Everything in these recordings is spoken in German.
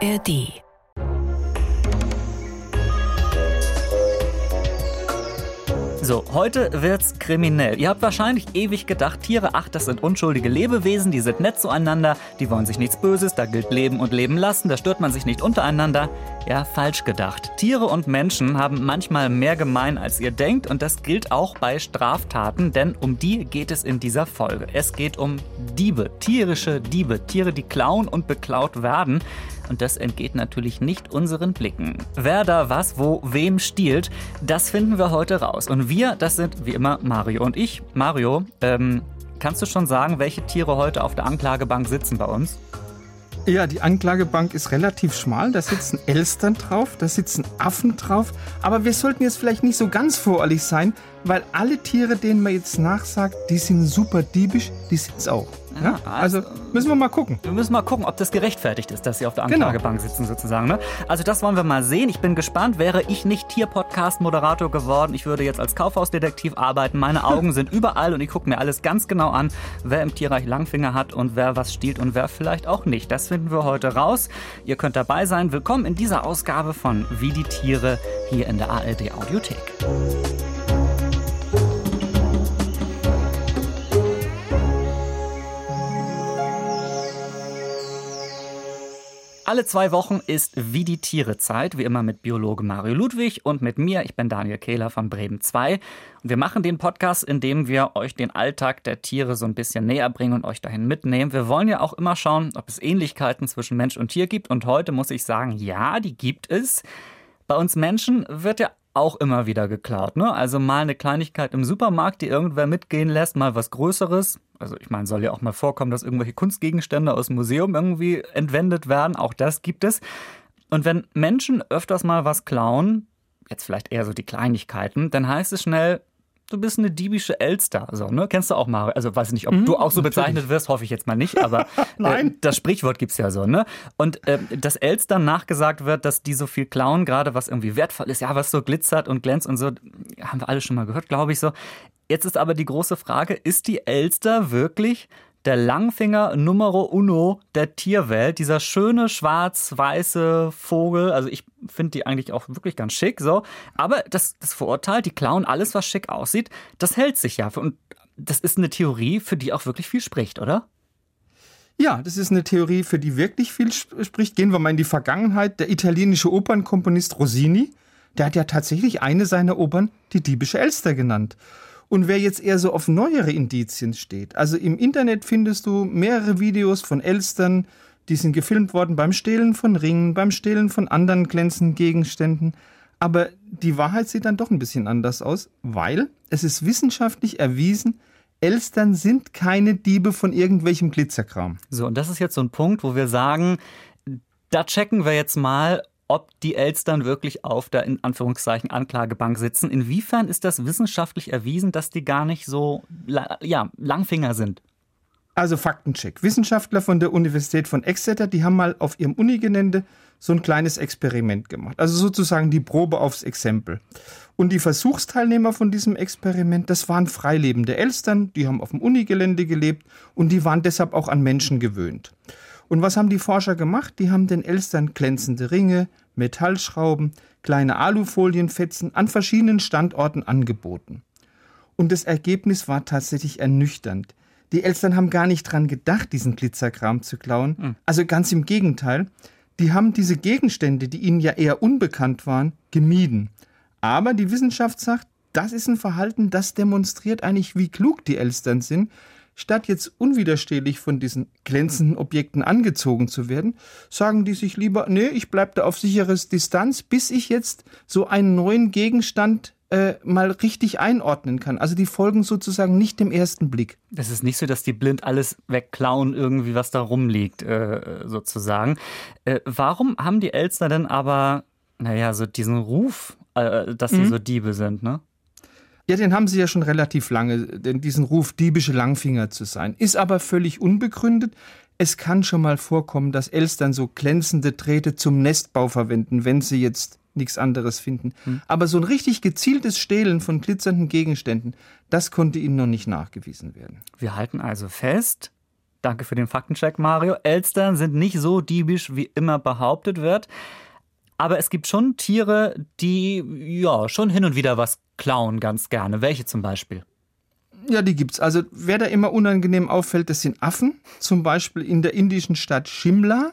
ARD So, heute wird's kriminell. Ihr habt wahrscheinlich ewig gedacht, Tiere, ach, das sind unschuldige Lebewesen, die sind nett zueinander, die wollen sich nichts Böses, da gilt Leben und Leben lassen, da stört man sich nicht untereinander. Ja, falsch gedacht. Tiere und Menschen haben manchmal mehr gemein, als ihr denkt und das gilt auch bei Straftaten, denn um die geht es in dieser Folge. Es geht um Diebe, tierische Diebe, Tiere, die klauen und beklaut werden. Und das entgeht natürlich nicht unseren Blicken. Wer da was, wo, wem stiehlt, das finden wir heute raus. Und wir, das sind wie immer Mario und ich. Mario, ähm, kannst du schon sagen, welche Tiere heute auf der Anklagebank sitzen bei uns? Ja, die Anklagebank ist relativ schmal. Da sitzen Elstern drauf, da sitzen Affen drauf. Aber wir sollten jetzt vielleicht nicht so ganz voreilig sein, weil alle Tiere, denen man jetzt nachsagt, die sind super diebisch, die sind es auch. Ja, also, müssen wir mal gucken. Wir müssen mal gucken, ob das gerechtfertigt ist, dass sie auf der genau. Anklagebank genau. sitzen sozusagen. Ne? Also das wollen wir mal sehen. Ich bin gespannt. Wäre ich nicht Tier-Podcast-Moderator geworden, ich würde jetzt als Kaufhausdetektiv arbeiten. Meine Augen sind überall und ich gucke mir alles ganz genau an, wer im Tierreich Langfinger hat und wer was stiehlt und wer vielleicht auch nicht. Das finden wir heute raus. Ihr könnt dabei sein. Willkommen in dieser Ausgabe von Wie die Tiere hier in der ARD Audiothek. Alle zwei Wochen ist Wie die Tiere Zeit, wie immer mit Biologe Mario Ludwig und mit mir. Ich bin Daniel Kehler von Bremen 2. Und wir machen den Podcast, indem wir euch den Alltag der Tiere so ein bisschen näher bringen und euch dahin mitnehmen. Wir wollen ja auch immer schauen, ob es Ähnlichkeiten zwischen Mensch und Tier gibt. Und heute muss ich sagen, ja, die gibt es. Bei uns Menschen wird ja auch immer wieder geklaut. Ne? Also mal eine Kleinigkeit im Supermarkt, die irgendwer mitgehen lässt, mal was Größeres. Also ich meine, soll ja auch mal vorkommen, dass irgendwelche Kunstgegenstände aus dem Museum irgendwie entwendet werden. Auch das gibt es. Und wenn Menschen öfters mal was klauen, jetzt vielleicht eher so die Kleinigkeiten, dann heißt es schnell, du bist eine diebische Elster. So, ne? Kennst du auch mal? Also weiß ich nicht, ob mhm, du auch so bezeichnet natürlich. wirst, hoffe ich jetzt mal nicht, aber äh, das Sprichwort gibt's ja so, ne? Und äh, dass Elstern nachgesagt wird, dass die so viel klauen, gerade was irgendwie wertvoll ist, ja, was so glitzert und glänzt und so, haben wir alle schon mal gehört, glaube ich so. Jetzt ist aber die große Frage, ist die Elster wirklich der Langfinger Numero Uno der Tierwelt. Dieser schöne schwarz-weiße Vogel. Also ich finde die eigentlich auch wirklich ganz schick. So. Aber das, das Vorurteil, die klauen alles, was schick aussieht, das hält sich ja. Und das ist eine Theorie, für die auch wirklich viel spricht, oder? Ja, das ist eine Theorie, für die wirklich viel spricht. Gehen wir mal in die Vergangenheit. Der italienische Opernkomponist Rossini, der hat ja tatsächlich eine seiner Opern die diebische Elster genannt. Und wer jetzt eher so auf neuere Indizien steht, also im Internet findest du mehrere Videos von Elstern, die sind gefilmt worden beim Stehlen von Ringen, beim Stehlen von anderen glänzenden Gegenständen. Aber die Wahrheit sieht dann doch ein bisschen anders aus, weil es ist wissenschaftlich erwiesen, Elstern sind keine Diebe von irgendwelchem Glitzerkram. So, und das ist jetzt so ein Punkt, wo wir sagen, da checken wir jetzt mal, ob die Elstern wirklich auf der in Anführungszeichen Anklagebank sitzen. Inwiefern ist das wissenschaftlich erwiesen, dass die gar nicht so ja, Langfinger sind? Also Faktencheck. Wissenschaftler von der Universität von Exeter, die haben mal auf ihrem Unigelände so ein kleines Experiment gemacht. Also sozusagen die Probe aufs Exempel. Und die Versuchsteilnehmer von diesem Experiment, das waren freilebende Elstern, die haben auf dem Unigelände gelebt und die waren deshalb auch an Menschen gewöhnt. Und was haben die Forscher gemacht? Die haben den Elstern glänzende Ringe, Metallschrauben, kleine Alufolienfetzen an verschiedenen Standorten angeboten. Und das Ergebnis war tatsächlich ernüchternd. Die Elstern haben gar nicht dran gedacht, diesen Glitzerkram zu klauen. Mhm. Also ganz im Gegenteil. Die haben diese Gegenstände, die ihnen ja eher unbekannt waren, gemieden. Aber die Wissenschaft sagt, das ist ein Verhalten, das demonstriert eigentlich, wie klug die Elstern sind, Statt jetzt unwiderstehlich von diesen glänzenden Objekten angezogen zu werden, sagen die sich lieber, nee, ich bleib da auf sicheres Distanz, bis ich jetzt so einen neuen Gegenstand äh, mal richtig einordnen kann. Also die folgen sozusagen nicht dem ersten Blick. Das ist nicht so, dass die blind alles wegklauen, irgendwie was da rumliegt, äh, sozusagen. Äh, warum haben die Elster denn aber, naja, so diesen Ruf, äh, dass sie mhm. so Diebe sind, ne? Ja, den haben sie ja schon relativ lange, denn diesen Ruf, diebische Langfinger zu sein. Ist aber völlig unbegründet. Es kann schon mal vorkommen, dass Elstern so glänzende Drähte zum Nestbau verwenden, wenn sie jetzt nichts anderes finden. Hm. Aber so ein richtig gezieltes Stehlen von glitzernden Gegenständen, das konnte ihnen noch nicht nachgewiesen werden. Wir halten also fest, Danke für den Faktencheck, Mario. Elstern sind nicht so diebisch, wie immer behauptet wird. Aber es gibt schon Tiere, die ja schon hin und wieder was klauen ganz gerne. Welche zum Beispiel? Ja, die gibt's. Also wer da immer unangenehm auffällt, das sind Affen. Zum Beispiel in der indischen Stadt Shimla.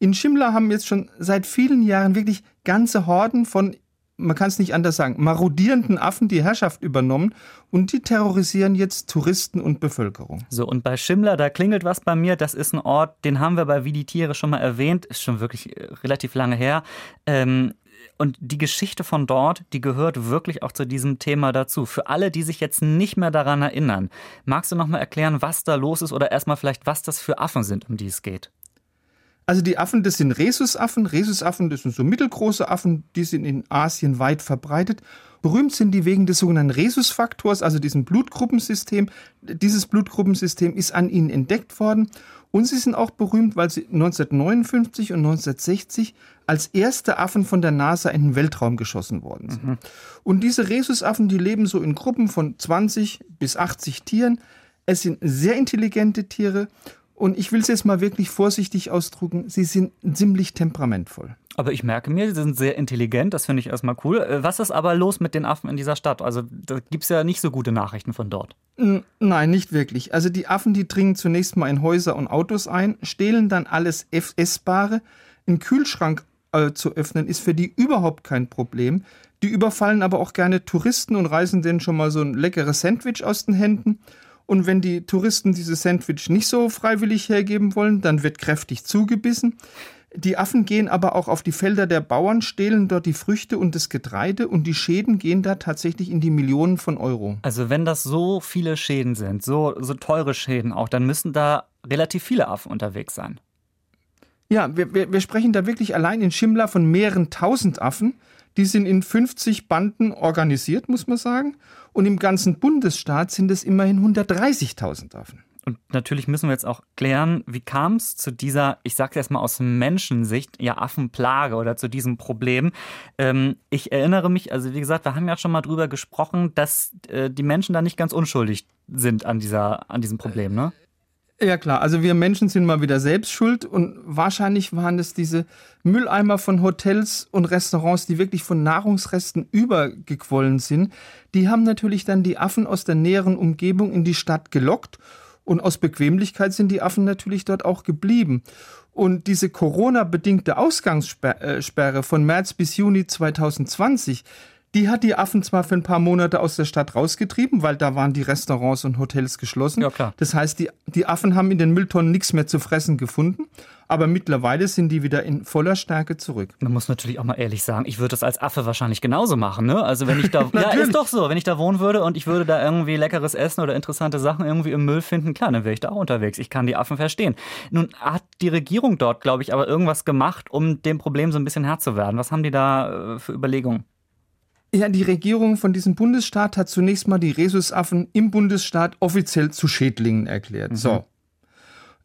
In Shimla haben jetzt schon seit vielen Jahren wirklich ganze Horden von man kann es nicht anders sagen, marodierenden Affen die Herrschaft übernommen und die terrorisieren jetzt Touristen und Bevölkerung. So, und bei Schimmler, da klingelt was bei mir. Das ist ein Ort, den haben wir bei Wie die Tiere schon mal erwähnt, ist schon wirklich äh, relativ lange her. Ähm, und die Geschichte von dort, die gehört wirklich auch zu diesem Thema dazu. Für alle, die sich jetzt nicht mehr daran erinnern, magst du noch mal erklären, was da los ist oder erstmal vielleicht, was das für Affen sind, um die es geht? Also die Affen, das sind Rhesusaffen. Rhesusaffen, das sind so mittelgroße Affen, die sind in Asien weit verbreitet. Berühmt sind die wegen des sogenannten Rhesusfaktors, also diesem Blutgruppensystem. Dieses Blutgruppensystem ist an ihnen entdeckt worden. Und sie sind auch berühmt, weil sie 1959 und 1960 als erste Affen von der NASA in den Weltraum geschossen worden sind. Mhm. Und diese Rhesusaffen, die leben so in Gruppen von 20 bis 80 Tieren. Es sind sehr intelligente Tiere und ich will es jetzt mal wirklich vorsichtig ausdrücken, sie sind ziemlich temperamentvoll. Aber ich merke mir, sie sind sehr intelligent, das finde ich erstmal cool. Äh, was ist aber los mit den Affen in dieser Stadt? Also da gibt es ja nicht so gute Nachrichten von dort. Nein, nicht wirklich. Also die Affen, die dringen zunächst mal in Häuser und Autos ein, stehlen dann alles Essbare. Ein Kühlschrank äh, zu öffnen ist für die überhaupt kein Problem. Die überfallen aber auch gerne Touristen und reißen denen schon mal so ein leckeres Sandwich aus den Händen. Und wenn die Touristen dieses Sandwich nicht so freiwillig hergeben wollen, dann wird kräftig zugebissen. Die Affen gehen aber auch auf die Felder der Bauern, stehlen dort die Früchte und das Getreide und die Schäden gehen da tatsächlich in die Millionen von Euro. Also wenn das so viele Schäden sind, so, so teure Schäden auch, dann müssen da relativ viele Affen unterwegs sein. Ja, wir, wir, wir sprechen da wirklich allein in Schimla von mehreren tausend Affen. Die sind in 50 Banden organisiert, muss man sagen. Und im ganzen Bundesstaat sind es immerhin 130.000 Affen. Und natürlich müssen wir jetzt auch klären, wie kam es zu dieser, ich sage es erstmal aus Menschensicht, ja Affenplage oder zu diesem Problem. Ähm, ich erinnere mich, also wie gesagt, wir haben ja schon mal drüber gesprochen, dass äh, die Menschen da nicht ganz unschuldig sind an, dieser, an diesem Problem, ne? Ja klar, also wir Menschen sind mal wieder selbst schuld und wahrscheinlich waren es diese Mülleimer von Hotels und Restaurants, die wirklich von Nahrungsresten übergequollen sind. Die haben natürlich dann die Affen aus der näheren Umgebung in die Stadt gelockt und aus Bequemlichkeit sind die Affen natürlich dort auch geblieben. Und diese Corona-bedingte Ausgangssperre von März bis Juni 2020, die hat die Affen zwar für ein paar Monate aus der Stadt rausgetrieben, weil da waren die Restaurants und Hotels geschlossen. Ja, klar. Das heißt, die, die Affen haben in den Mülltonnen nichts mehr zu fressen gefunden. Aber mittlerweile sind die wieder in voller Stärke zurück. Man muss natürlich auch mal ehrlich sagen, ich würde das als Affe wahrscheinlich genauso machen. Ne? Also wenn ich da, ja, ist doch so, wenn ich da wohnen würde und ich würde da irgendwie leckeres Essen oder interessante Sachen irgendwie im Müll finden, klar, dann wäre ich da auch unterwegs. Ich kann die Affen verstehen. Nun hat die Regierung dort, glaube ich, aber irgendwas gemacht, um dem Problem so ein bisschen Herr zu werden. Was haben die da äh, für Überlegungen? Ja, die Regierung von diesem Bundesstaat hat zunächst mal die Rhesusaffen im Bundesstaat offiziell zu Schädlingen erklärt. Mhm. So.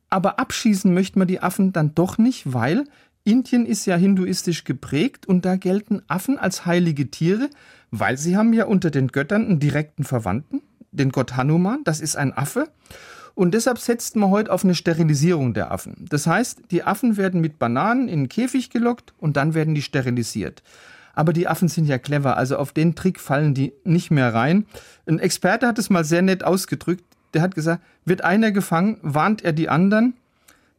Aber abschießen möchte man die Affen dann doch nicht, weil Indien ist ja hinduistisch geprägt und da gelten Affen als heilige Tiere, weil sie haben ja unter den Göttern einen direkten Verwandten, den Gott Hanuman, das ist ein Affe. Und deshalb setzt man heute auf eine Sterilisierung der Affen. Das heißt, die Affen werden mit Bananen in den Käfig gelockt und dann werden die sterilisiert. Aber die Affen sind ja clever, also auf den Trick fallen die nicht mehr rein. Ein Experte hat es mal sehr nett ausgedrückt. Der hat gesagt, wird einer gefangen, warnt er die anderen.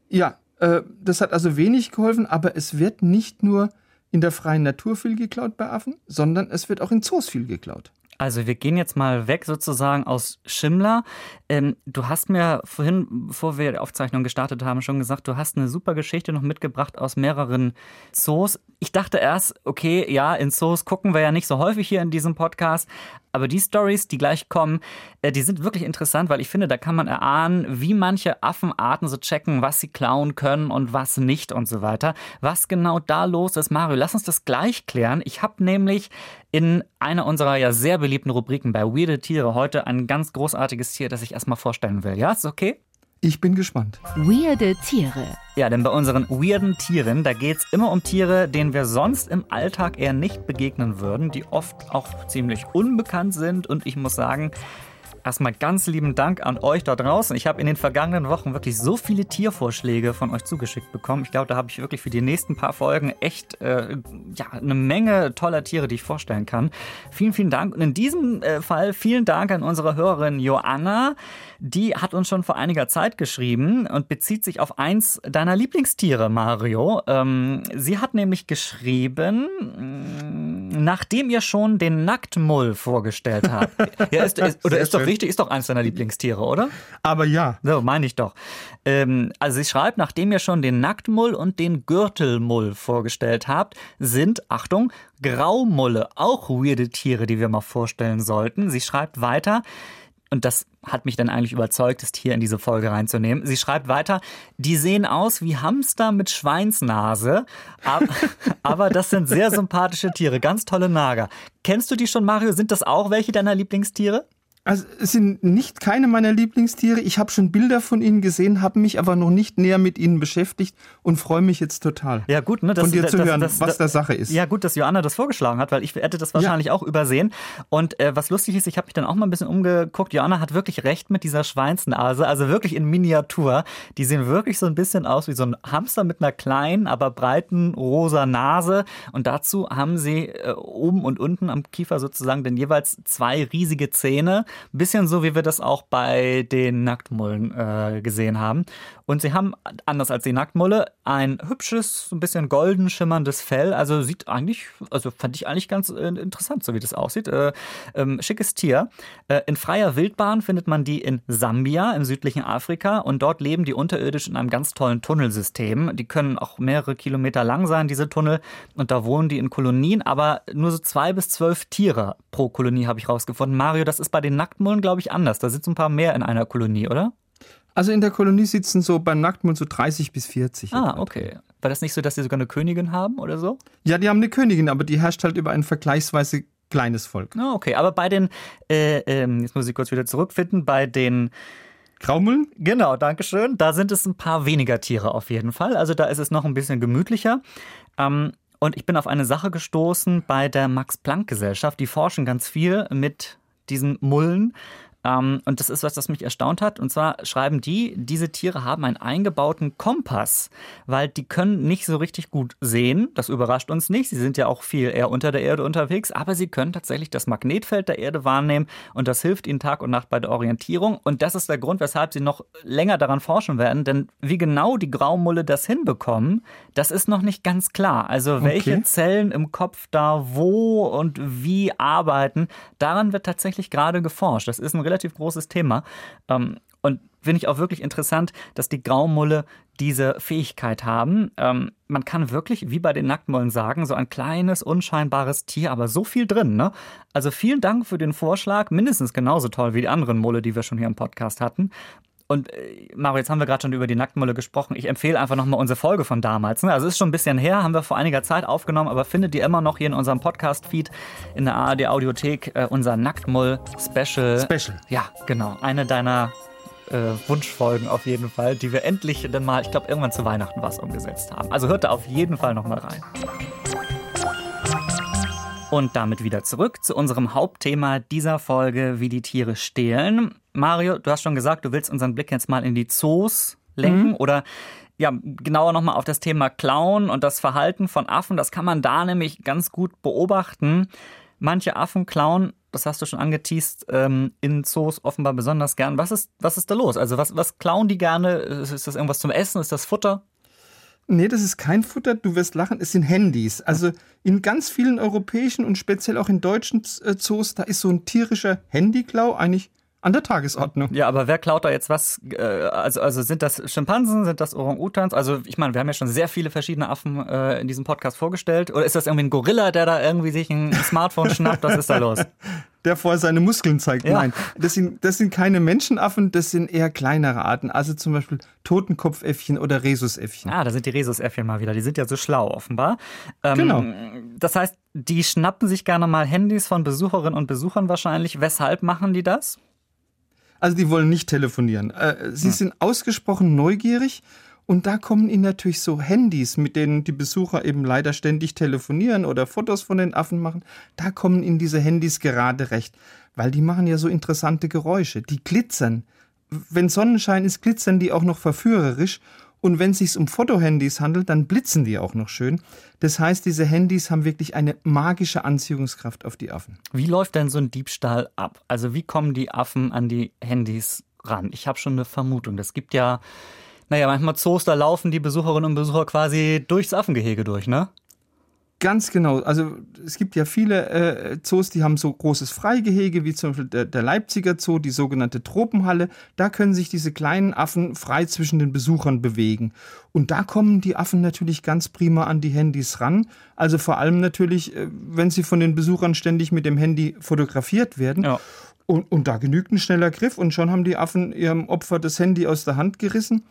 Ja, äh, das hat also wenig geholfen, aber es wird nicht nur in der freien Natur viel geklaut bei Affen, sondern es wird auch in Zoos viel geklaut. Also wir gehen jetzt mal weg sozusagen aus Schimla. Ähm, du hast mir vorhin, bevor wir die Aufzeichnung gestartet haben, schon gesagt, du hast eine super Geschichte noch mitgebracht aus mehreren Zoos. Ich dachte erst, okay, ja, in Zoos gucken wir ja nicht so häufig hier in diesem Podcast, aber die Stories, die gleich kommen, äh, die sind wirklich interessant, weil ich finde, da kann man erahnen, wie manche Affenarten so checken, was sie klauen können und was nicht und so weiter. Was genau da los ist, Mario, lass uns das gleich klären. Ich habe nämlich in einer unserer ja sehr beliebten Rubriken bei Weirde Tiere heute ein ganz großartiges Tier, das ich erstmal vorstellen will. Ja, ist okay? Ich bin gespannt. Weirde Tiere. Ja, denn bei unseren weirden Tieren, da geht es immer um Tiere, denen wir sonst im Alltag eher nicht begegnen würden, die oft auch ziemlich unbekannt sind. Und ich muss sagen, Erstmal ganz lieben Dank an euch da draußen. Ich habe in den vergangenen Wochen wirklich so viele Tiervorschläge von euch zugeschickt bekommen. Ich glaube, da habe ich wirklich für die nächsten paar Folgen echt äh, ja, eine Menge toller Tiere, die ich vorstellen kann. Vielen, vielen Dank. Und in diesem äh, Fall vielen Dank an unsere Hörerin Joanna. Die hat uns schon vor einiger Zeit geschrieben und bezieht sich auf eins deiner Lieblingstiere, Mario. Ähm, sie hat nämlich geschrieben, mm, nachdem ihr schon den Nacktmull vorgestellt habt. ja, ist, ist, oder ist doch richtig, ist doch eins deiner Lieblingstiere, oder? Aber ja. So, meine ich doch. Ähm, also sie schreibt, nachdem ihr schon den Nacktmull und den Gürtelmull vorgestellt habt, sind, Achtung, Graumulle auch weirde Tiere, die wir mal vorstellen sollten. Sie schreibt weiter, und das hat mich dann eigentlich überzeugt, es hier in diese Folge reinzunehmen. Sie schreibt weiter, die sehen aus wie Hamster mit Schweinsnase, aber, aber das sind sehr sympathische Tiere, ganz tolle Nager. Kennst du die schon, Mario? Sind das auch welche deiner Lieblingstiere? Also es sind nicht keine meiner Lieblingstiere. Ich habe schon Bilder von ihnen gesehen, habe mich aber noch nicht näher mit ihnen beschäftigt und freue mich jetzt total. Ja gut, ne, das, von dir das, zu hören, das, was der Sache ist. Ja gut, dass Joanna das vorgeschlagen hat, weil ich hätte das wahrscheinlich ja. auch übersehen. Und äh, was lustig ist, ich habe mich dann auch mal ein bisschen umgeguckt. Joanna hat wirklich recht mit dieser Schweinsnase, also wirklich in Miniatur. Die sehen wirklich so ein bisschen aus wie so ein Hamster mit einer kleinen, aber breiten rosa Nase. Und dazu haben sie äh, oben und unten am Kiefer sozusagen dann jeweils zwei riesige Zähne bisschen so, wie wir das auch bei den Nacktmullen äh, gesehen haben. Und sie haben, anders als die Nacktmulle, ein hübsches, ein bisschen golden schimmerndes Fell. Also sieht eigentlich, also fand ich eigentlich ganz äh, interessant, so wie das aussieht. Äh, ähm, schickes Tier. Äh, in freier Wildbahn findet man die in Sambia im südlichen Afrika und dort leben die unterirdisch in einem ganz tollen Tunnelsystem. Die können auch mehrere Kilometer lang sein, diese Tunnel. Und da wohnen die in Kolonien, aber nur so zwei bis zwölf Tiere pro Kolonie habe ich rausgefunden. Mario, das ist bei den Nacktmullen, glaube ich, anders. Da sitzen ein paar mehr in einer Kolonie, oder? Also in der Kolonie sitzen so beim Nacktmund so 30 bis 40. Ah, okay. War das nicht so, dass sie sogar eine Königin haben oder so? Ja, die haben eine Königin, aber die herrscht halt über ein vergleichsweise kleines Volk. Ah, okay. Aber bei den, äh, äh, jetzt muss ich kurz wieder zurückfinden, bei den Graumüllen? Genau, danke schön. Da sind es ein paar weniger Tiere auf jeden Fall. Also da ist es noch ein bisschen gemütlicher. Ähm, und ich bin auf eine Sache gestoßen bei der Max-Planck-Gesellschaft. Die forschen ganz viel mit diesen Mullen. Ähm, und das ist was, das mich erstaunt hat. Und zwar schreiben die, diese Tiere haben einen eingebauten Kompass, weil die können nicht so richtig gut sehen. Das überrascht uns nicht. Sie sind ja auch viel eher unter der Erde unterwegs, aber sie können tatsächlich das Magnetfeld der Erde wahrnehmen und das hilft ihnen Tag und Nacht bei der Orientierung. Und das ist der Grund, weshalb sie noch länger daran forschen werden. Denn wie genau die Graumulle das hinbekommen, das ist noch nicht ganz klar. Also welche okay. Zellen im Kopf da wo und wie arbeiten, daran wird tatsächlich gerade geforscht. Das ist ein relativ relativ großes Thema. Ähm, und finde ich auch wirklich interessant, dass die Graumulle diese Fähigkeit haben. Ähm, man kann wirklich, wie bei den Nacktmullen sagen, so ein kleines, unscheinbares Tier, aber so viel drin. Ne? Also vielen Dank für den Vorschlag. Mindestens genauso toll wie die anderen Mulle, die wir schon hier im Podcast hatten. Und äh, Mario, jetzt haben wir gerade schon über die Nacktmulle gesprochen. Ich empfehle einfach nochmal unsere Folge von damals. Ne? Also ist schon ein bisschen her, haben wir vor einiger Zeit aufgenommen, aber findet ihr immer noch hier in unserem Podcast-Feed in der ARD Audiothek äh, unser Nacktmull-Special. Special. Ja, genau. Eine deiner äh, Wunschfolgen auf jeden Fall, die wir endlich dann mal, ich glaube, irgendwann zu Weihnachten was umgesetzt haben. Also hört da auf jeden Fall nochmal rein. Und damit wieder zurück zu unserem Hauptthema dieser Folge, wie die Tiere stehlen. Mario, du hast schon gesagt, du willst unseren Blick jetzt mal in die Zoos lenken mhm. oder ja, genauer nochmal auf das Thema Klauen und das Verhalten von Affen. Das kann man da nämlich ganz gut beobachten. Manche Affen klauen, das hast du schon angeteased, ähm, in Zoos offenbar besonders gern. Was ist, was ist da los? Also was, was klauen die gerne? Ist das irgendwas zum Essen? Ist das Futter? Nee, das ist kein Futter, du wirst lachen, es sind Handys. Also in ganz vielen europäischen und speziell auch in deutschen äh, Zoos, da ist so ein tierischer Handyklau eigentlich an der Tagesordnung. Ja, aber wer klaut da jetzt was? Äh, also, also sind das Schimpansen, sind das Orang-Utans? Also ich meine, wir haben ja schon sehr viele verschiedene Affen äh, in diesem Podcast vorgestellt. Oder ist das irgendwie ein Gorilla, der da irgendwie sich ein Smartphone schnappt? Was ist da los? Der vor seine Muskeln zeigt. Ja. Nein, das sind, das sind keine Menschenaffen, das sind eher kleinere Arten. Also zum Beispiel Totenkopfäffchen oder Rhesusäffchen. Ah, da sind die Rhesusäffchen mal wieder. Die sind ja so schlau offenbar. Ähm, genau. Das heißt, die schnappen sich gerne mal Handys von Besucherinnen und Besuchern wahrscheinlich. Weshalb machen die das? Also die wollen nicht telefonieren. Äh, sie hm. sind ausgesprochen neugierig Und da kommen ihnen natürlich so Handys, mit denen die Besucher eben leider ständig telefonieren oder Fotos von den Affen machen. Da kommen ihnen diese Handys gerade recht, weil die machen ja so interessante Geräusche. Die glitzern. Wenn Sonnenschein ist, glitzern die auch noch verführerisch. Und wenn es sich um Fotohandys handelt, dann blitzen die auch noch schön. Das heißt, diese Handys haben wirklich eine magische Anziehungskraft auf die Affen. Wie läuft denn so ein Diebstahl ab? Also wie kommen die Affen an die Handys ran? Ich habe schon eine Vermutung. Das gibt ja, naja, manchmal Zoos, da laufen die Besucherinnen und Besucher quasi durchs Affengehege durch, ne? Ganz genau. Also es gibt ja viele äh, Zoos, die haben so großes Freigehege, wie zum Beispiel der, der, Leipziger Zoo, die sogenannte Tropenhalle. Da können sich diese kleinen Affen frei zwischen den Besuchern bewegen. Und da kommen die Affen natürlich ganz prima an die Handys ran. Also vor allem natürlich, äh, wenn sie von den Besuchern ständig mit dem Handy fotografiert werden. Ja. Und, und da genügt ein schneller Griff und schon haben die Affen ihrem Opfer das Handy aus der Hand gerissen.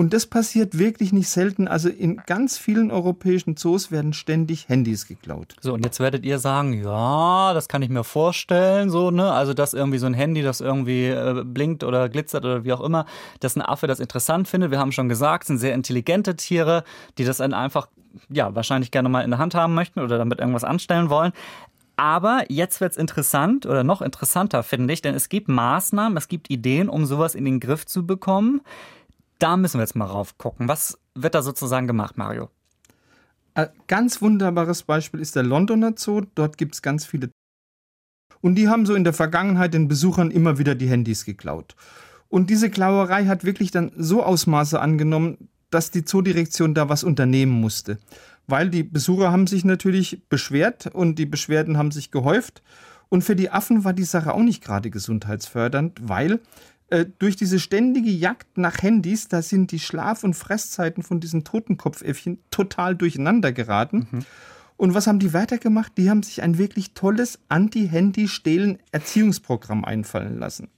Und das passiert wirklich nicht selten. Also in ganz vielen europäischen Zoos werden ständig Handys geklaut. So, und jetzt werdet ihr sagen, ja, das kann ich mir vorstellen, so, ne? Also, dass irgendwie so ein Handy, das irgendwie äh, blinkt oder glitzert oder wie auch immer, dass ein Affe das interessant findet. Wir haben schon gesagt, sind sehr intelligente Tiere, die das dann einfach, ja, wahrscheinlich gerne mal in der Hand haben möchten oder damit irgendwas anstellen wollen. Aber jetzt wird es interessant oder noch interessanter, finde ich, denn es gibt Maßnahmen, es gibt Ideen, um sowas in den Griff zu bekommen. Da müssen wir jetzt mal rauf gucken. Was wird da sozusagen gemacht, Mario? Ein ganz wunderbares Beispiel ist der Londoner Zoo. Dort gibt es ganz viele. Und die haben so in der Vergangenheit den Besuchern immer wieder die Handys geklaut. Und diese Klauerei hat wirklich dann so Ausmaße angenommen, dass die Zoodirektion da was unternehmen musste. Weil die Besucher haben sich natürlich beschwert und die Beschwerden haben sich gehäuft. Und für die Affen war die Sache auch nicht gerade gesundheitsfördernd, weil äh, durch diese ständige Jagd nach Handys, da sind die Schlaf- und Fresszeiten von diesen Totenkopfäffchen total durcheinander geraten. Mhm. Und was haben die weitergemacht? Die haben sich ein wirklich tolles Anti-Handy-Stehlen-Erziehungsprogramm einfallen lassen.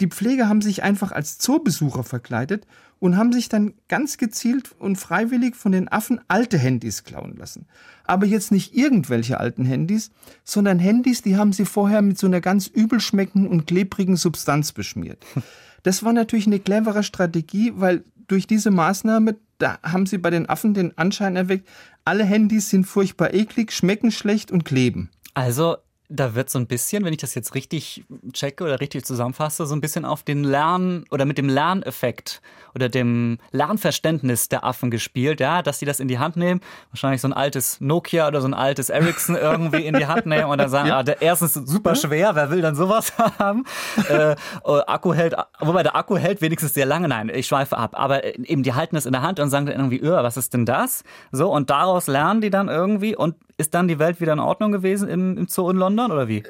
Die Pfleger haben sich einfach als Zoobesucher verkleidet und haben sich dann ganz gezielt und freiwillig von den Affen alte Handys klauen lassen. Aber jetzt nicht irgendwelche alten Handys, sondern Handys, die haben sie vorher mit so einer ganz übel schmeckenden und klebrigen Substanz beschmiert. Das war natürlich eine clevere Strategie, weil durch diese Maßnahme, da haben sie bei den Affen den Anschein erweckt, alle Handys sind furchtbar eklig, schmecken schlecht und kleben. Also da wird so ein bisschen, wenn ich das jetzt richtig checke oder richtig zusammenfasse, so ein bisschen auf den Lern- oder mit dem Lerneffekt oder dem Lernverständnis der Affen gespielt, ja, dass die das in die Hand nehmen, wahrscheinlich so ein altes Nokia oder so ein altes Ericsson irgendwie in die Hand nehmen und dann sagen, ja. ah, der erstens super schwer, wer will dann sowas haben? äh, oh, Akku hält, wobei der Akku hält wenigstens sehr lange, nein, ich schweife ab, aber eben die halten es in der Hand und sagen dann irgendwie, öh, was ist denn das? So, und daraus lernen die dann irgendwie und ist dann die Welt wieder in Ordnung gewesen im, im Zoo in London oder wie?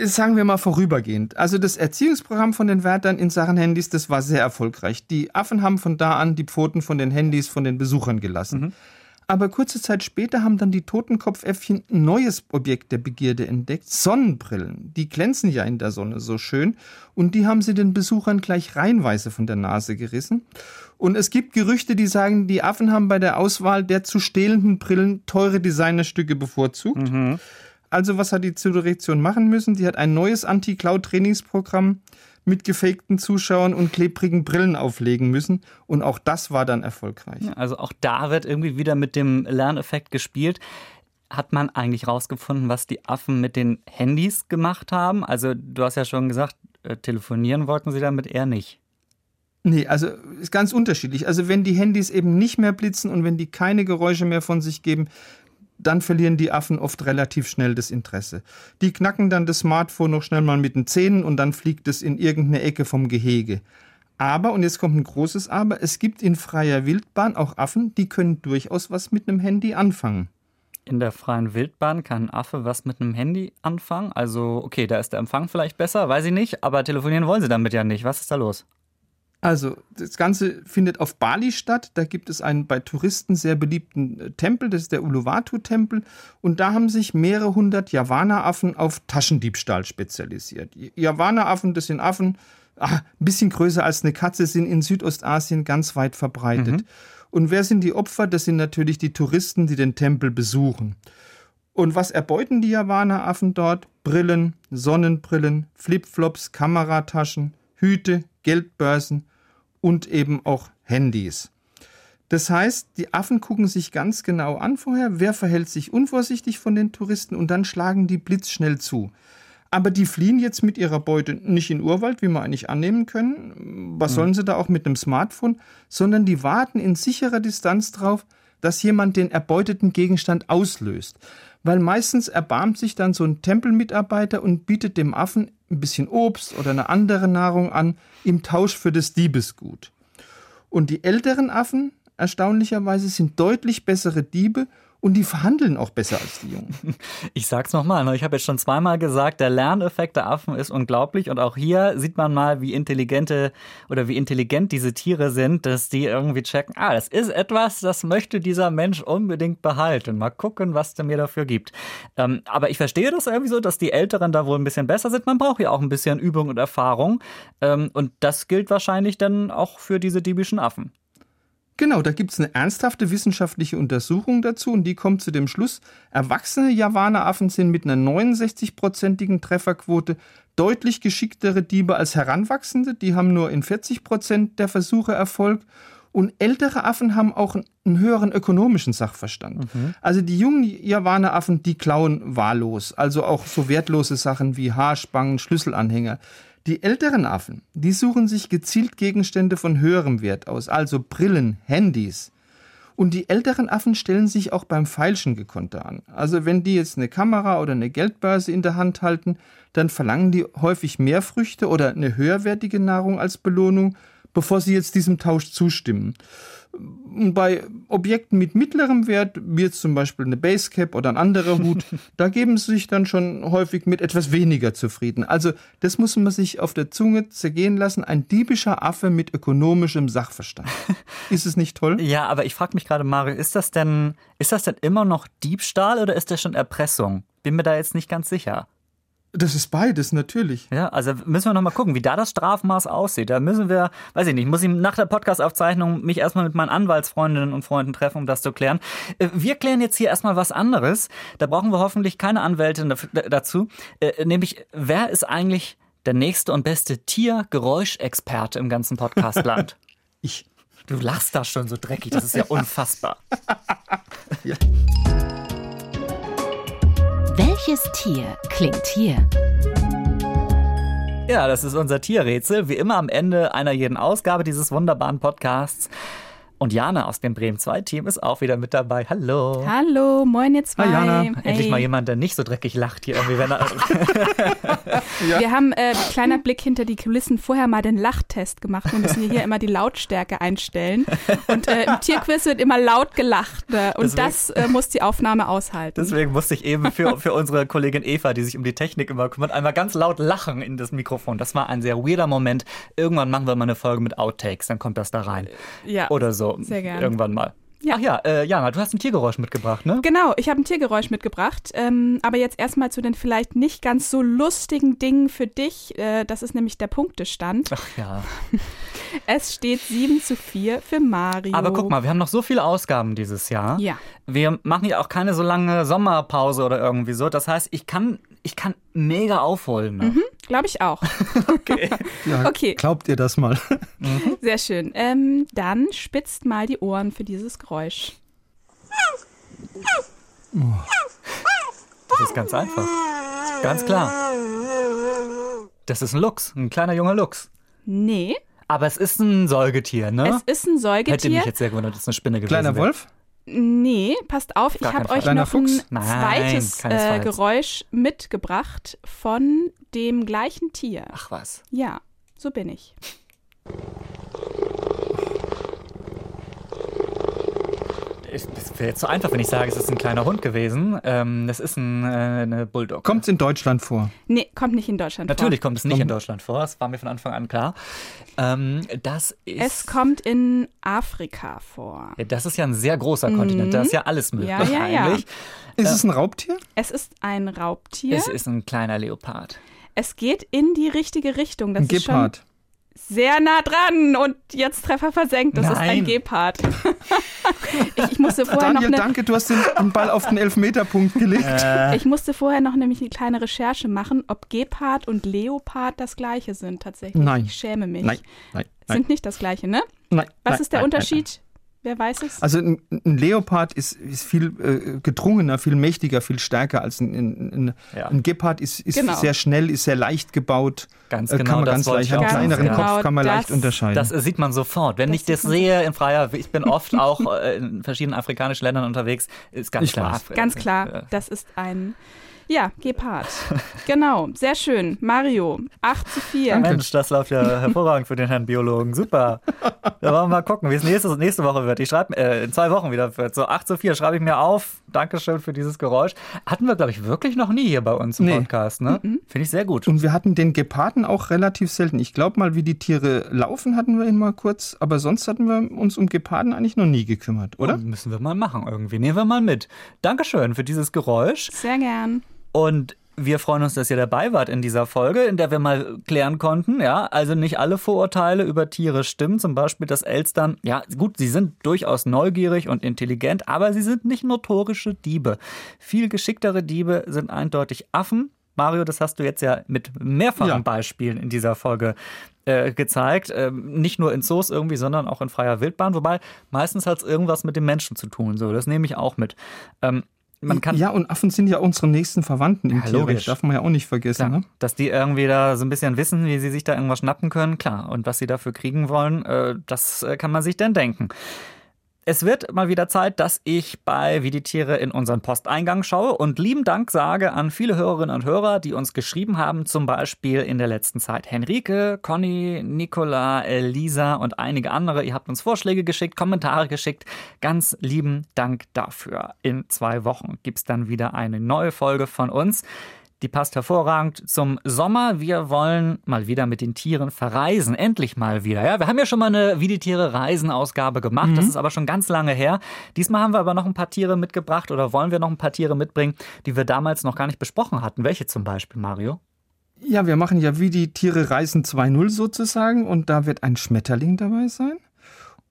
Äh, sagen wir mal vorübergehend. Also das Erziehungsprogramm von den Wärtern in Sachen Handys, das war sehr erfolgreich. Die Affen haben von da an die Pfoten von den Handys von den Besuchern gelassen. Mhm. Aber kurze Zeit später haben dann die Totenkopfäffchen ein neues Objekt der Begierde entdeckt. Sonnenbrillen. Die glänzen ja in der Sonne so schön. Und die haben sie den Besuchern gleich reihenweise von der Nase gerissen. Und es gibt Gerüchte, die sagen, die Affen haben bei der Auswahl der zu stehlenden Brillen teure Designerstücke bevorzugt. Mhm. Also was hat die Zoodirektion machen müssen? Die hat ein neues Anti-Cloud-Trainingsprogramm mit gefakten Zuschauern und klebrigen Brillen auflegen müssen. Und auch das war dann erfolgreich. Also auch da wird irgendwie wieder mit dem Lerneffekt gespielt. Hat man eigentlich rausgefunden, was die Affen mit den Handys gemacht haben? Also du hast ja schon gesagt, äh, telefonieren wollten sie damit eher nicht. Nee, also ist ganz unterschiedlich. Also wenn die Handys eben nicht mehr blitzen und wenn die keine Geräusche mehr von sich geben, dann verlieren die Affen oft relativ schnell das Interesse. Die knacken dann das Smartphone noch schnell mal mit den Zähnen und dann fliegt es in irgendeine Ecke vom Gehege. Aber, und jetzt kommt ein großes Aber, es gibt in freier Wildbahn auch Affen, die können durchaus was mit einem Handy anfangen. In der freien Wildbahn kann ein Affe was mit einem Handy anfangen? Also, okay, da ist der Empfang vielleicht besser, weiß ich nicht, aber telefonieren wollen sie damit ja nicht. Was ist da los? Also, das Ganze findet auf Bali statt. Da gibt es einen bei Touristen sehr beliebten äh, Tempel, das ist der Uluwatu-Tempel. Und da haben sich mehrere hundert Javaneraffen auf Taschendiebstahl spezialisiert. Javaneraffen, das sind Affen, ach, ein bisschen größer als eine Katze, sind in Südostasien ganz weit verbreitet. Mhm. Und wer sind die Opfer? Das sind natürlich die Touristen, die den Tempel besuchen. Und was erbeuten die Javaneraffen dort? Brillen, Sonnenbrillen, Flipflops, Kamerataschen, Hüte, Geldbörsen und eben auch Handys. Das heißt, die Affen gucken sich ganz genau an vorher, wer verhält sich unvorsichtig von den Touristen und dann schlagen die blitzschnell zu. Aber die fliehen jetzt mit ihrer Beute nicht in Urwald, wie wir eigentlich annehmen können. Was sollen sie da auch mit einem Smartphone? Sondern die warten in sicherer Distanz drauf, dass jemand den erbeuteten Gegenstand auslöst. Weil meistens erbarmt sich dann so ein Tempelmitarbeiter und bietet dem Affen ein bisschen Obst oder eine andere Nahrung an im Tausch für das Diebesgut. Und die älteren Affen, erstaunlicherweise, sind deutlich bessere Diebe und die verhandeln auch besser als die Jungen. Ich sag's nochmal, ne? ich habe jetzt schon zweimal gesagt, der Lerneffekt der Affen ist unglaublich und auch hier sieht man mal, wie intelligente oder wie intelligent diese Tiere sind, dass die irgendwie checken, ah, das ist etwas, das möchte dieser Mensch unbedingt behalten. Mal gucken, was der mir dafür gibt. Ähm, aber ich verstehe das irgendwie so, dass die Älteren da wohl ein bisschen besser sind. Man braucht ja auch ein bisschen Übung und Erfahrung. Ähm, und das gilt wahrscheinlich dann auch für diese diebischen Affen. Genau, da gibt es eine ernsthafte wissenschaftliche Untersuchung dazu und die kommt zu dem Schluss, erwachsene Javaneraffen sind mit einer 69-prozentigen Trefferquote deutlich geschicktere Diebe als Heranwachsende. Die haben nur in 40 Prozent der Versuche Erfolg. Und ältere Affen haben auch einen höheren ökonomischen Sachverstand. Mhm. Also die jungen Javaneraffen, die klauen wahllos. Also auch so wertlose Sachen wie Haarspangen, Schlüsselanhänger. Die älteren Affen, die suchen sich gezielt Gegenstände von höherem Wert aus, also Brillen, Handys. Und die älteren Affen stellen sich auch beim Feilschen gekonnter an. Also wenn die jetzt eine Kamera oder eine Geldbörse in der Hand halten, dann verlangen die häufig mehr Früchte oder eine höherwertige Nahrung als Belohnung, bevor sie jetzt diesem Tausch zustimmen. Und bei Objekten mit mittlerem Wert, wie jetzt zum Beispiel eine Basecap oder ein anderer Hut, da geben sie sich dann schon häufig mit etwas weniger zufrieden. Also das muss man sich auf der Zunge zergehen lassen. Ein diebischer Affe mit ökonomischem Sachverstand. Ist es nicht toll? Ja, aber ich frage mich gerade, Mario, ist das denn, ist das denn immer noch Diebstahl oder ist das schon Erpressung? Bin mir da jetzt nicht ganz sicher. Das ist beides, natürlich. Ja, also müssen wir noch mal gucken, wie da das Strafmaß aussieht. Da müssen wir, weiß ich nicht, muss ich nach der Podcast-Aufzeichnung mich erstmal mit meinen Anwaltsfreundinnen und Freunden treffen, um das zu klären. Äh, Wir klären jetzt hier erstmal was anderes. Da brauchen wir hoffentlich keine Anwältin dazu. Äh, Nämlich, wer ist eigentlich der nächste und beste Tiergeräuschexperte im ganzen Podcastland? Ich. Du lachst da schon so dreckig, das ist ja unfassbar. Ja. Welches Tier klingt hier? Ja, das ist unser Tierrätsel, wie immer am Ende einer jeden Ausgabe dieses wunderbaren Podcasts. Und Jana aus dem Bremen 2 Team ist auch wieder mit dabei. Hallo. Hallo, moin ihr zwei. Hi, Jana. Endlich Hey. mal jemand, der nicht so dreckig lacht hier irgendwie, wenn er. Wir haben, äh, kleiner Blick hinter die Kulissen, vorher mal den Lachtest gemacht. Wir müssen hier immer die Lautstärke einstellen. Und äh, im Tierquiz wird immer laut gelacht. Äh, und Deswegen- das äh, muss die Aufnahme aushalten. Deswegen musste ich eben für, für unsere Kollegin Eva, die sich um die Technik immer kümmert, einmal ganz laut lachen in das Mikrofon. Das war ein sehr weirder Moment. Irgendwann machen wir mal eine Folge mit Outtakes, dann kommt das da rein. ja. Oder so. Sehr gern. Irgendwann mal. Ja. Ach ja, äh, Jana, du hast ein Tiergeräusch mitgebracht, ne? Genau, ich habe ein Tiergeräusch mitgebracht. Ähm, aber jetzt erstmal zu den vielleicht nicht ganz so lustigen Dingen für dich. Äh, das ist nämlich der Punktestand. Ach ja. Es steht 7 zu 4 für Mario. Aber guck mal, wir haben noch so viele Ausgaben dieses Jahr. Ja. Wir machen ja auch keine so lange Sommerpause oder irgendwie so. Das heißt, ich kann, ich kann mega aufholen. Ne? Glaube ich auch. Okay. Ja, Okay. Glaubt ihr das mal? Sehr schön. Ähm, dann spitzt mal die Ohren für dieses Geräusch. Das ist ganz einfach. Ganz klar. Das ist ein Luchs, ein kleiner junger Luchs. Nee, Aber es ist ein Säugetier, ne? es ist ein Hätte mich Säugetier. jetzt sehr gewundert, dass es eine Spinne gewesen Kleiner wäre. Nee, passt auf, ich habe euch noch ein Nein, zweites äh. Geräusch mitgebracht von dem gleichen Tier. Ach was. Ja, so bin ich. Es wäre jetzt so einfach, wenn ich sage, es ist ein kleiner Hund gewesen. Ähm, das ist ein, äh, eine Bulldog. Kommt in Deutschland vor? Nee, kommt nicht in Deutschland Natürlich kommt es nicht in. Deutschland vor, das war mir von Anfang an klar. Ähm, das ist. vor. Es kommt in Afrika vor. ja, das ist ja ein sehr großer Kontinent, da ist ja alles möglich Mhm. Ja, ja, ja. eigentlich. Ist es ein Raubtier? Es ist ein Raubtier. Es ist ein kleiner Leopard. Es geht in die richtige Richtung. Das Ein ist schon Gepard. Sehr nah dran und jetzt Treffer versenkt. Das ist ein Nein. Gepard. ich, ich musste vorher noch Daniel, eine, danke, du hast den, den Ball auf den Elfmeterpunkt gelegt. Äh. ich musste vorher noch nämlich eine kleine Recherche machen, ob Gepard und Leopard das gleiche sind tatsächlich. Nein. Ich schäme mich. Nein, nein, nein. Sind nicht das gleiche, ne? nein Was nein, ist der nein, Unterschied? Wer weiß es? Also ein, ein Leopard ist, ist viel äh, gedrungener, viel mächtiger, viel stärker als ein, ein, Ja. ein Gepard ist, ist Genau. sehr schnell, ist sehr leicht gebaut. Ganz äh, genau, Kann man das ganz leicht, einen kleineren Genau Kopf, kann man das- leicht unterscheiden. Das sieht man sofort. Wenn Das ich das sehe in freier, ich bin oft auch äh, in verschiedenen afrikanischen Ländern unterwegs, ist ganz Ich klar. weiß. Ganz klar, das ist ein, ja, Gepard. genau, sehr schön. Mario, 8 zu 4. Mensch, das läuft ja hervorragend für den Herrn Biologen. Super. Da wollen wir mal gucken, wie es nächste, nächste Woche wird. Ich schreibe äh, in zwei Wochen wieder wird. So 8 zu 4 schreibe ich mir auf. Dankeschön für dieses Geräusch. Hatten wir, glaube ich, wirklich noch nie hier bei uns im Nee. Podcast. Ne? Finde ich sehr gut. Und wir hatten den Geparden auch relativ selten. Ich glaube mal, wie die Tiere laufen, hatten wir ihn mal kurz, aber sonst hatten wir uns um Geparden eigentlich noch nie gekümmert, oder? Oh, müssen wir mal machen irgendwie. Nehmen wir mal mit. Dankeschön für dieses Geräusch. Sehr gern. Und wir freuen uns, dass ihr dabei wart in dieser Folge, in der wir mal klären konnten, ja, also nicht alle Vorurteile über Tiere stimmen. Zum Beispiel, dass Elstern, ja, gut, sie sind durchaus neugierig und intelligent, aber sie sind nicht notorische Diebe. Viel geschicktere Diebe sind eindeutig Affen. Mario, das hast du jetzt ja mit mehrfachen Ja. Beispielen in dieser Folge äh, gezeigt. Ähm, nicht nur in Zoos irgendwie, sondern auch in freier Wildbahn. Wobei meistens hat es irgendwas mit dem Menschen zu tun. So, das nehme ich auch mit. Ähm, man kann ja, und Affen sind ja unsere nächsten Verwandten im Ja, Tierreich, darf man ja auch nicht vergessen. Klar, Ne? dass die irgendwie da so ein bisschen wissen, wie sie sich da irgendwas schnappen können, klar. Und was sie dafür kriegen wollen, äh, das äh, kann man sich dann denken. Es wird mal wieder Zeit, dass ich bei Wie die Tiere in unseren Posteingang schaue und lieben Dank sage an viele Hörerinnen und Hörer, die uns geschrieben haben, zum Beispiel in der letzten Zeit Henrike, Conny, Nicola, Elisa und einige andere. Ihr habt uns Vorschläge geschickt, Kommentare geschickt. Ganz lieben Dank dafür. In zwei Wochen gibt's dann wieder eine neue Folge von uns. Die passt hervorragend zum Sommer. Wir wollen mal wieder mit den Tieren verreisen. Endlich mal wieder. Ja, wir haben ja schon mal eine Wie die Tiere reisen Ausgabe gemacht. Das ist aber schon ganz lange her. Diesmal haben wir aber noch ein paar Tiere mitgebracht oder wollen wir noch ein paar Tiere mitbringen, die wir damals noch gar nicht besprochen hatten. Welche zum Beispiel, Mario? Ja, wir machen ja wie die Tiere reisen 2.0 sozusagen und da wird ein Schmetterling dabei sein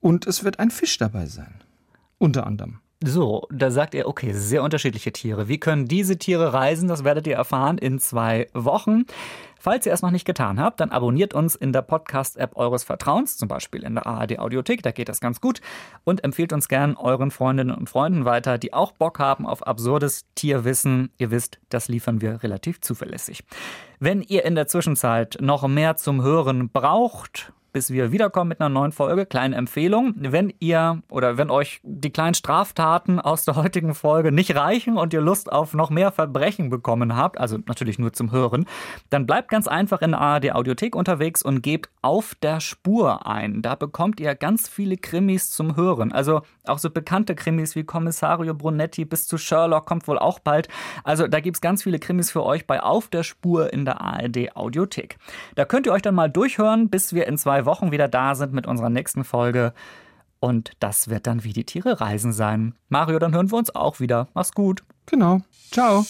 und es wird ein Fisch dabei sein. Unter anderem. So, da sagt er, okay, sehr unterschiedliche Tiere. Wie können diese Tiere reisen? Das werdet ihr erfahren in zwei Wochen. Falls ihr es noch nicht getan habt, dann abonniert uns in der Podcast-App eures Vertrauens, zum Beispiel in der ARD Audiothek, da geht das ganz gut. Und empfiehlt uns gern euren Freundinnen und Freunden weiter, die auch Bock haben auf absurdes Tierwissen. Ihr wisst, das liefern wir relativ zuverlässig. Wenn ihr in der Zwischenzeit noch mehr zum Hören braucht, bis wir wiederkommen mit einer neuen Folge. Kleine Empfehlung. Wenn ihr oder wenn euch die kleinen Straftaten aus der heutigen Folge nicht reichen und ihr Lust auf noch mehr Verbrechen bekommen habt, also natürlich nur zum Hören, dann bleibt ganz einfach in der ARD Audiothek unterwegs und gebt auf der Spur ein. Da bekommt ihr ganz viele Krimis zum Hören. Also auch so bekannte Krimis wie Kommissario Brunetti bis zu Sherlock kommt wohl auch bald. Also da gibt's ganz viele Krimis für euch bei Auf der Spur in der ARD Audiothek. Da könnt ihr euch dann mal durchhören, bis wir in Wochen wieder da sind mit unserer nächsten Folge. Und das wird dann wie die Tiere reisen sein. Mario, dann hören wir uns auch wieder. Mach's gut. Genau. Ciao.